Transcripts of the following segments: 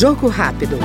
Jogo rápido.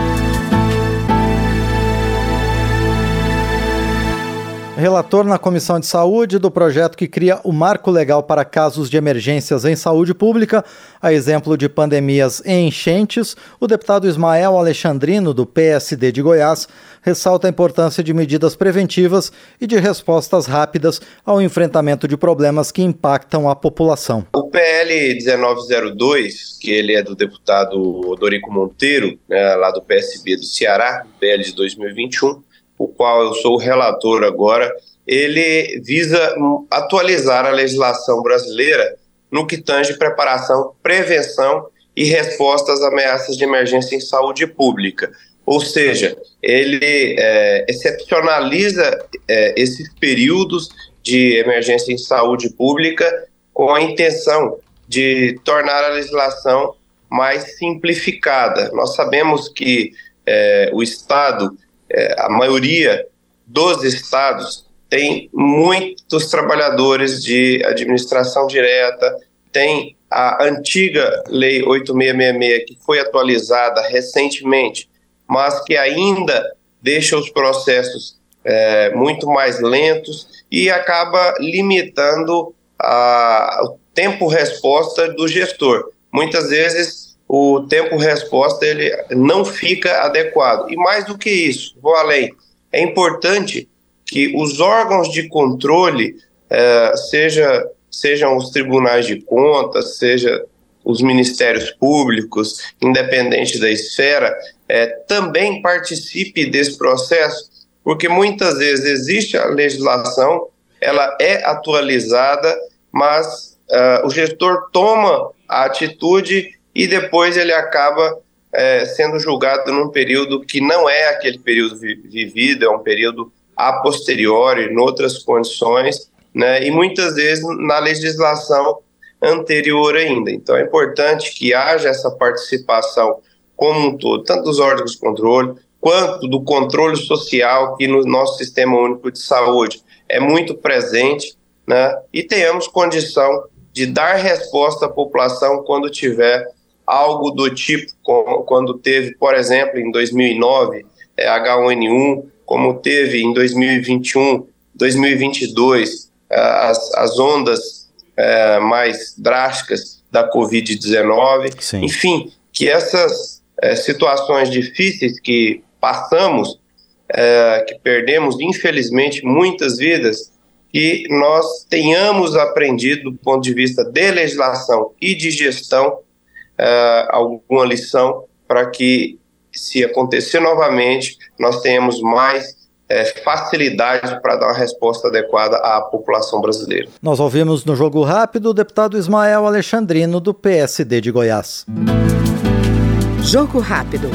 Relator na Comissão de Saúde do projeto que cria o marco legal para casos de emergências em saúde pública, a exemplo de pandemias e enchentes, o deputado Ismael Alexandrino, do PSD de Goiás, ressalta a importância de medidas preventivas e de respostas rápidas ao enfrentamento de problemas que impactam a população. O PL 1902, que ele é do deputado Odorico Monteiro, né, lá do PSB do Ceará, PL de 2021, o qual eu sou o relator agora, ele visa atualizar a legislação brasileira no que tange preparação, prevenção e resposta às ameaças de emergência em saúde pública. Ou seja, ele é, excepcionaliza é, esses períodos de emergência em saúde pública com a intenção de tornar a legislação mais simplificada. Nós sabemos que é, o Estado é, a maioria dos estados tem muitos trabalhadores de administração direta, tem a antiga Lei 8666, que foi atualizada recentemente, mas que ainda deixa os processos é, muito mais lentos e acaba limitando a, o tempo-resposta do gestor. Muitas vezes o tempo-resposta ele não fica adequado. E mais do que isso, vou além, é importante que os órgãos de controle, eh, seja, sejam os tribunais de contas, seja os ministérios públicos, independente da esfera, eh, também participe desse processo, porque muitas vezes existe a legislação, ela é atualizada, mas uh, o gestor toma a atitude e depois ele acaba é, sendo julgado num período que não é aquele período vi vivido, é um período a posteriori, em outras condições, né, e muitas vezes na legislação anterior ainda. Então é importante que haja essa participação como um todo, tanto dos órgãos de controle, quanto do controle social, que no nosso Sistema Único de Saúde é muito presente, né, e tenhamos condição de dar resposta à população quando tiver algo do tipo como, quando teve, por exemplo, em 2009, é, H1N1, como teve em 2021, 2022, é, as, as ondas é, mais drásticas da Covid-19. Enfim, que essas é, situações difíceis que passamos, é, que perdemos, infelizmente, muitas vidas, que nós tenhamos aprendido do ponto de vista de legislação e de gestão uh, alguma lição para que, se acontecer novamente, nós tenhamos mais é, facilidade para dar uma resposta adequada à população brasileira. Nós ouvimos no Jogo Rápido o deputado Ismael Alexandrino, do PSD de Goiás. Jogo Rápido.